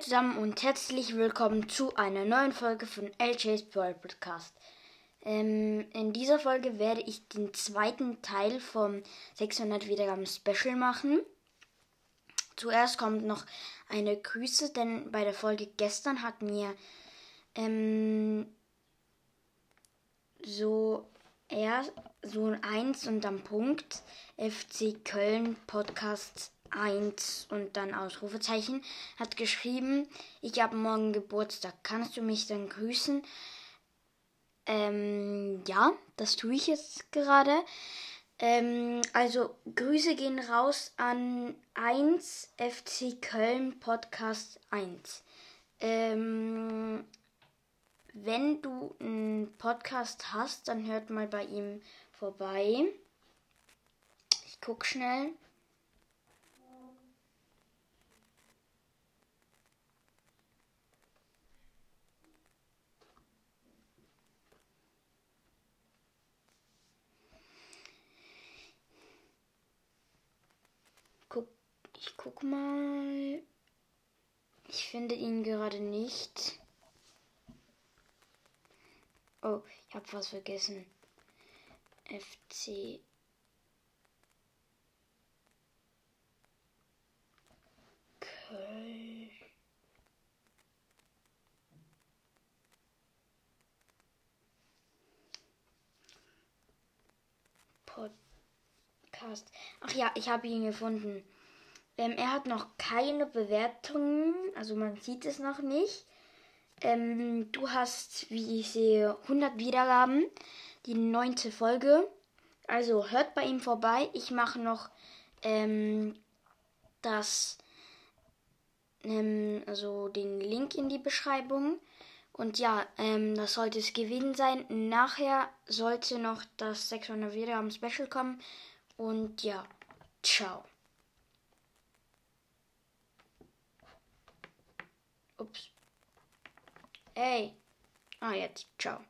zusammen und herzlich willkommen zu einer neuen Folge von LJ's Brawl Podcast. Ähm, in dieser Folge werde ich den zweiten Teil vom 600 Wiedergaben Special machen. Zuerst kommt noch eine Grüße, denn bei der Folge gestern hat mir ähm, so er so ein 1 und dann Punkt FC Köln Podcast 1 und dann Ausrufezeichen, hat geschrieben, ich habe morgen Geburtstag, kannst du mich dann grüßen? Ähm, ja, das tue ich jetzt gerade. Ähm, also Grüße gehen raus an 1 FC Köln Podcast 1. Ähm, wenn du einen Podcast hast, dann hört mal bei ihm vorbei. Ich guck schnell. Ich guck mal. Ich finde ihn gerade nicht. Oh, ich habe was vergessen. FC. Köln. Podcast. Ach ja, ich habe ihn gefunden. Ähm, er hat noch keine Bewertungen, also man sieht es noch nicht. Ähm, du hast, wie ich sehe, 100 Wiedergaben, die neunte Folge. Also hört bei ihm vorbei. Ich mache noch ähm, das, ähm, also den Link in die Beschreibung. Und ja, ähm, das sollte es gewesen sein. Nachher sollte noch das 600 Wiedergaben Special kommen. Und ja, ciao. Ey. Ah, jetzt. Ciao.